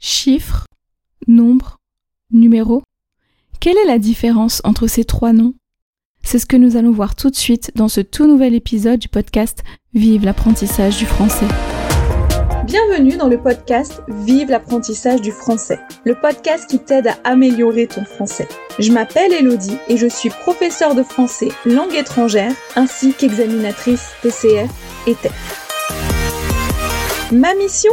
chiffres, nombres, numéros. Quelle est la différence entre ces trois noms? C'est ce que nous allons voir tout de suite dans ce tout nouvel épisode du podcast Vive l'apprentissage du français. Bienvenue dans le podcast Vive l'apprentissage du français, le podcast qui t'aide à améliorer ton français. Je m'appelle Elodie et je suis professeure de français langue étrangère ainsi qu'examinatrice TCF et TEF. Ma mission?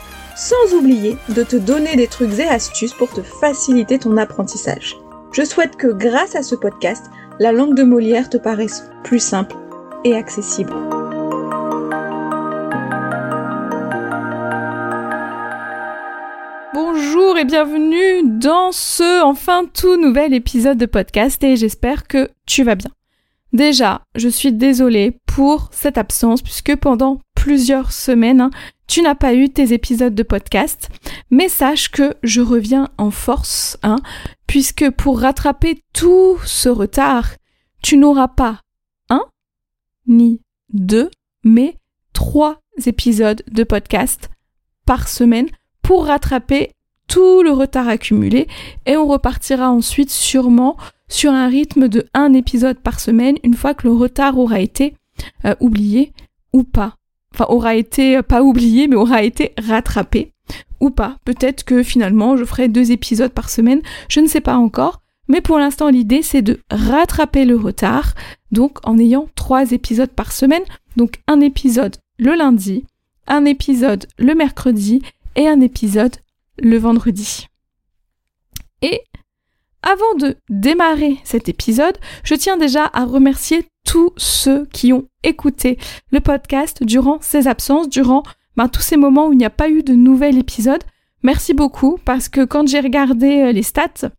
sans oublier de te donner des trucs et astuces pour te faciliter ton apprentissage. Je souhaite que grâce à ce podcast, la langue de Molière te paraisse plus simple et accessible. Bonjour et bienvenue dans ce enfin tout nouvel épisode de podcast et j'espère que tu vas bien. Déjà, je suis désolée pour cette absence puisque pendant plusieurs semaines, hein, tu n'as pas eu tes épisodes de podcast, mais sache que je reviens en force, hein, puisque pour rattraper tout ce retard, tu n'auras pas un ni deux, mais trois épisodes de podcast par semaine pour rattraper tout le retard accumulé et on repartira ensuite sûrement sur un rythme de un épisode par semaine une fois que le retard aura été euh, oublié ou pas. Enfin, aura été euh, pas oublié, mais aura été rattrapé ou pas. Peut-être que finalement je ferai deux épisodes par semaine, je ne sais pas encore. Mais pour l'instant, l'idée c'est de rattraper le retard, donc en ayant trois épisodes par semaine. Donc un épisode le lundi, un épisode le mercredi et un épisode le vendredi. Et avant de démarrer cet épisode, je tiens déjà à remercier tous ceux qui ont écouté le podcast durant ces absences, durant ben, tous ces moments où il n'y a pas eu de nouvel épisode. Merci beaucoup parce que quand j'ai regardé euh, les stats,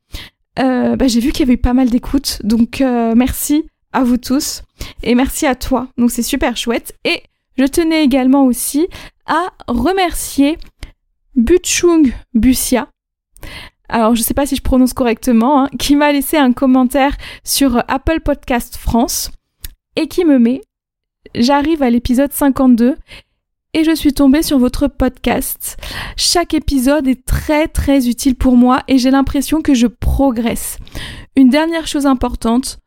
euh, ben, j'ai vu qu'il y avait eu pas mal d'écoutes. Donc euh, merci à vous tous et merci à toi. Donc c'est super chouette. Et je tenais également aussi à remercier Butchung Busia. Alors, je ne sais pas si je prononce correctement, hein, qui m'a laissé un commentaire sur Apple Podcast France et qui me met J'arrive à l'épisode 52 et je suis tombée sur votre podcast. Chaque épisode est très très utile pour moi et j'ai l'impression que je progresse. Une dernière chose importante,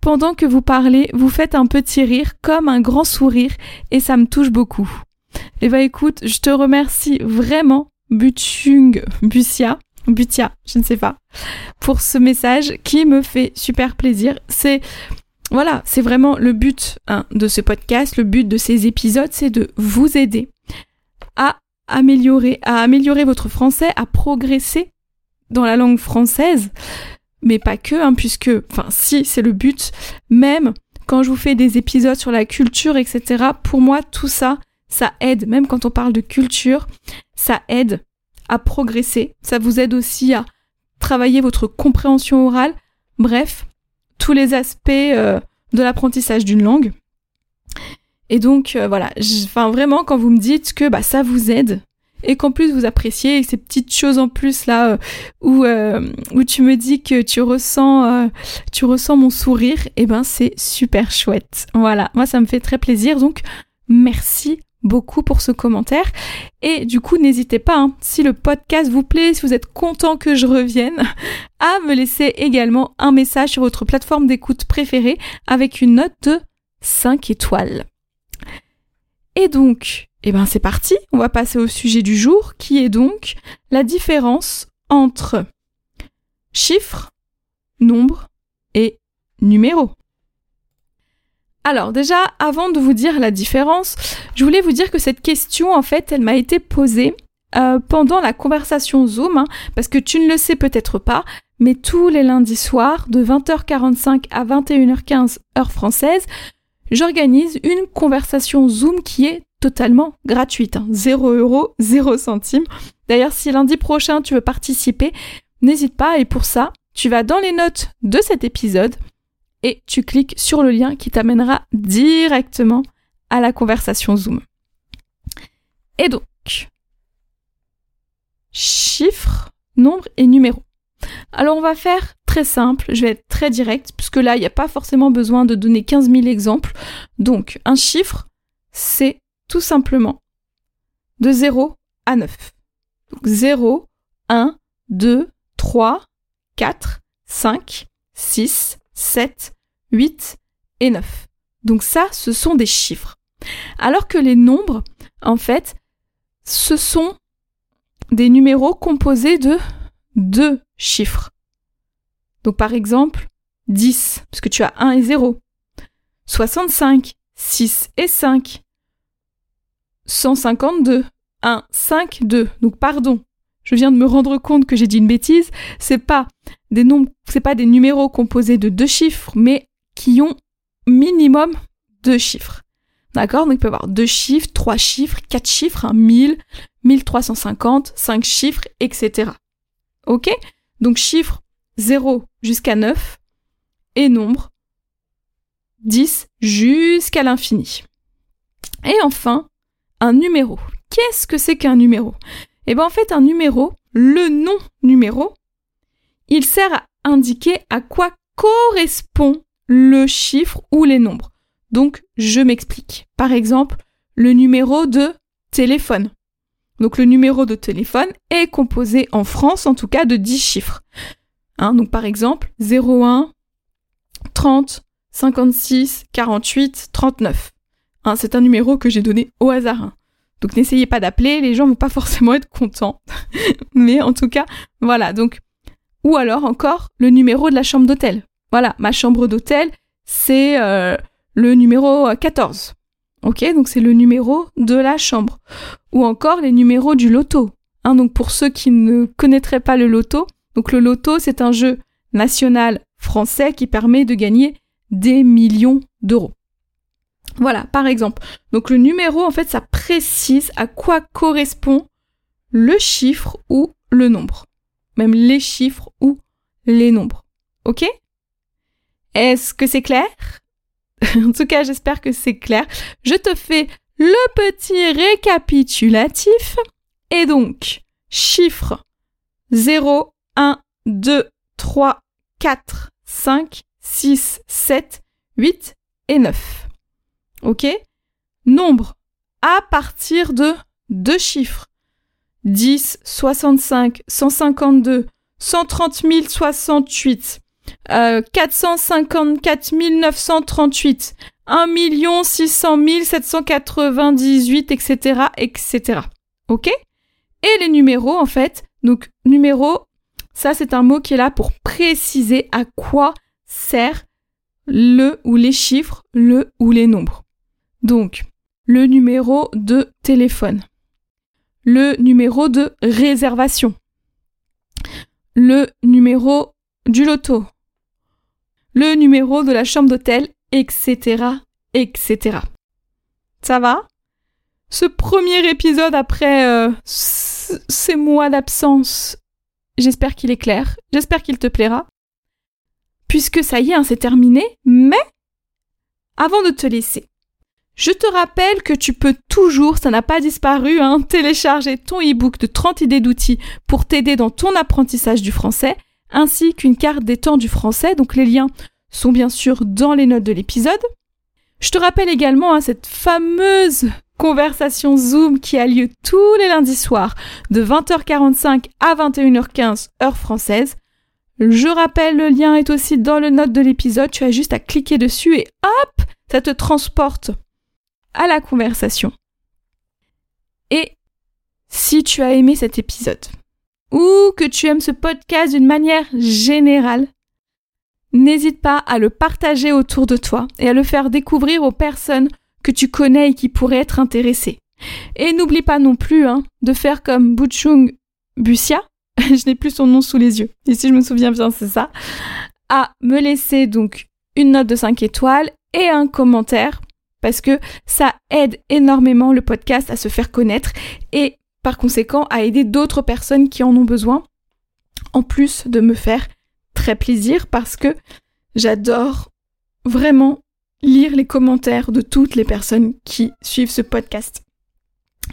pendant que vous parlez, vous faites un petit rire comme un grand sourire et ça me touche beaucoup. Eh ben écoute, je te remercie vraiment, Butchung Busia, Butia, je ne sais pas, pour ce message qui me fait super plaisir. C'est voilà, c'est vraiment le but hein, de ce podcast, le but de ces épisodes, c'est de vous aider à améliorer, à améliorer votre français, à progresser dans la langue française, mais pas que, hein, puisque, enfin, si c'est le but, même quand je vous fais des épisodes sur la culture, etc. Pour moi, tout ça, ça aide, même quand on parle de culture, ça aide à progresser. Ça vous aide aussi à travailler votre compréhension orale. Bref, tous les aspects euh, de l'apprentissage d'une langue. Et donc euh, voilà, enfin vraiment quand vous me dites que bah ça vous aide et qu'en plus vous appréciez ces petites choses en plus là euh, où où tu me dis que tu ressens tu ressens mon sourire, et eh ben c'est super chouette. Voilà, moi ça me fait très plaisir donc merci beaucoup pour ce commentaire. Et du coup, n'hésitez pas, hein, si le podcast vous plaît, si vous êtes content que je revienne, à me laisser également un message sur votre plateforme d'écoute préférée avec une note de 5 étoiles. Et donc, eh ben c'est parti, on va passer au sujet du jour qui est donc la différence entre chiffres, nombres et numéros. Alors déjà, avant de vous dire la différence, je voulais vous dire que cette question, en fait, elle m'a été posée euh, pendant la conversation Zoom, hein, parce que tu ne le sais peut-être pas, mais tous les lundis soirs, de 20h45 à 21h15 heure française, j'organise une conversation Zoom qui est totalement gratuite. 0 hein. euros, 0 centimes. D'ailleurs, si lundi prochain tu veux participer, n'hésite pas et pour ça, tu vas dans les notes de cet épisode et tu cliques sur le lien qui t'amènera directement à la conversation Zoom. Et donc, chiffres, nombres et numéros. Alors on va faire très simple, je vais être très direct, puisque là, il n'y a pas forcément besoin de donner 15 000 exemples. Donc, un chiffre, c'est tout simplement de 0 à 9. Donc 0, 1, 2, 3, 4, 5, 6, 7, 8 et 9. Donc ça, ce sont des chiffres. Alors que les nombres, en fait, ce sont des numéros composés de deux chiffres. Donc par exemple, 10, puisque tu as 1 et 0. 65, 6 et 5. 152, 1, 5, 2. Donc pardon, je viens de me rendre compte que j'ai dit une bêtise. C'est pas des nombres, c'est pas des numéros composés de deux chiffres, mais qui ont minimum deux chiffres. D'accord? Donc il peut y avoir deux chiffres, trois chiffres, quatre chiffres, 1000, 1350, cinq chiffres, etc. Ok? Donc chiffre 0 jusqu'à 9 et nombre 10 jusqu'à l'infini. Et enfin, un numéro. Qu'est-ce que c'est qu'un numéro? Eh bien en fait un numéro, le nom numéro, il sert à indiquer à quoi correspond le chiffre ou les nombres. Donc je m'explique. Par exemple, le numéro de téléphone. Donc le numéro de téléphone est composé en France en tout cas de 10 chiffres. Hein, donc par exemple 01 30 56 48 39. c'est un numéro que j'ai donné au hasard. Hein. Donc n'essayez pas d'appeler, les gens vont pas forcément être contents. Mais en tout cas, voilà. Donc ou alors encore le numéro de la chambre d'hôtel. Voilà, ma chambre d'hôtel, c'est euh, le numéro 14. Ok, donc c'est le numéro de la chambre. Ou encore les numéros du loto. Hein, donc pour ceux qui ne connaîtraient pas le loto, donc le loto c'est un jeu national français qui permet de gagner des millions d'euros. Voilà, par exemple. Donc le numéro, en fait, ça précise à quoi correspond le chiffre ou le nombre. Même les chiffres ou les nombres. Ok? Est-ce que c'est clair? En tout cas, j'espère que c'est clair. Je te fais le petit récapitulatif. Et donc, chiffre 0, 1, 2, 3, 4, 5, 6, 7, 8 et 9. Ok? Nombre à partir de deux chiffres. 10, 65, 152, 130 068, euh, 454 938, 1 600 798, etc., etc. Ok? Et les numéros, en fait, donc numéro, ça c'est un mot qui est là pour préciser à quoi sert le ou les chiffres, le ou les nombres. Donc, le numéro de téléphone, le numéro de réservation, le numéro du loto, le numéro de la chambre d'hôtel, etc., etc. Ça va? Ce premier épisode après euh, ces mois d'absence, j'espère qu'il est clair, j'espère qu'il te plaira. Puisque ça y est, hein, c'est terminé, mais avant de te laisser, je te rappelle que tu peux toujours, ça n'a pas disparu, hein, télécharger ton e-book de 30 idées d'outils pour t'aider dans ton apprentissage du français ainsi qu'une carte des temps du français. Donc les liens sont bien sûr dans les notes de l'épisode. Je te rappelle également hein, cette fameuse conversation Zoom qui a lieu tous les lundis soirs de 20h45 à 21h15 heure française. Je rappelle, le lien est aussi dans le note de l'épisode. Tu as juste à cliquer dessus et hop, ça te transporte à la conversation. Et si tu as aimé cet épisode, ou que tu aimes ce podcast d'une manière générale, n'hésite pas à le partager autour de toi et à le faire découvrir aux personnes que tu connais et qui pourraient être intéressées. Et n'oublie pas non plus hein, de faire comme Buchung Bussia, je n'ai plus son nom sous les yeux, et si je me souviens bien c'est ça, à me laisser donc une note de 5 étoiles et un commentaire parce que ça aide énormément le podcast à se faire connaître et par conséquent à aider d'autres personnes qui en ont besoin, en plus de me faire très plaisir parce que j'adore vraiment lire les commentaires de toutes les personnes qui suivent ce podcast.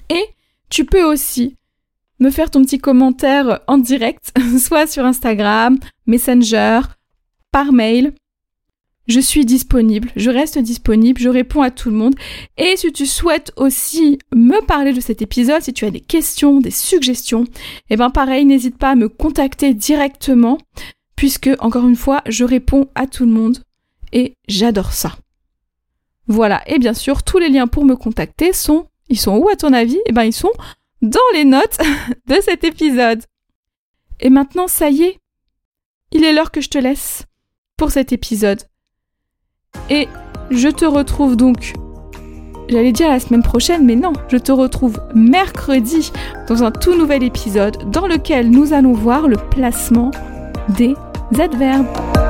Et tu peux aussi me faire ton petit commentaire en direct, soit sur Instagram, Messenger, par mail. Je suis disponible, je reste disponible, je réponds à tout le monde. Et si tu souhaites aussi me parler de cet épisode, si tu as des questions, des suggestions, eh ben pareil, n'hésite pas à me contacter directement, puisque encore une fois, je réponds à tout le monde et j'adore ça. Voilà, et bien sûr, tous les liens pour me contacter sont, ils sont où à ton avis? Eh ben ils sont dans les notes de cet épisode. Et maintenant, ça y est, il est l'heure que je te laisse pour cet épisode. Et je te retrouve donc, j'allais dire la semaine prochaine, mais non, je te retrouve mercredi dans un tout nouvel épisode dans lequel nous allons voir le placement des adverbes.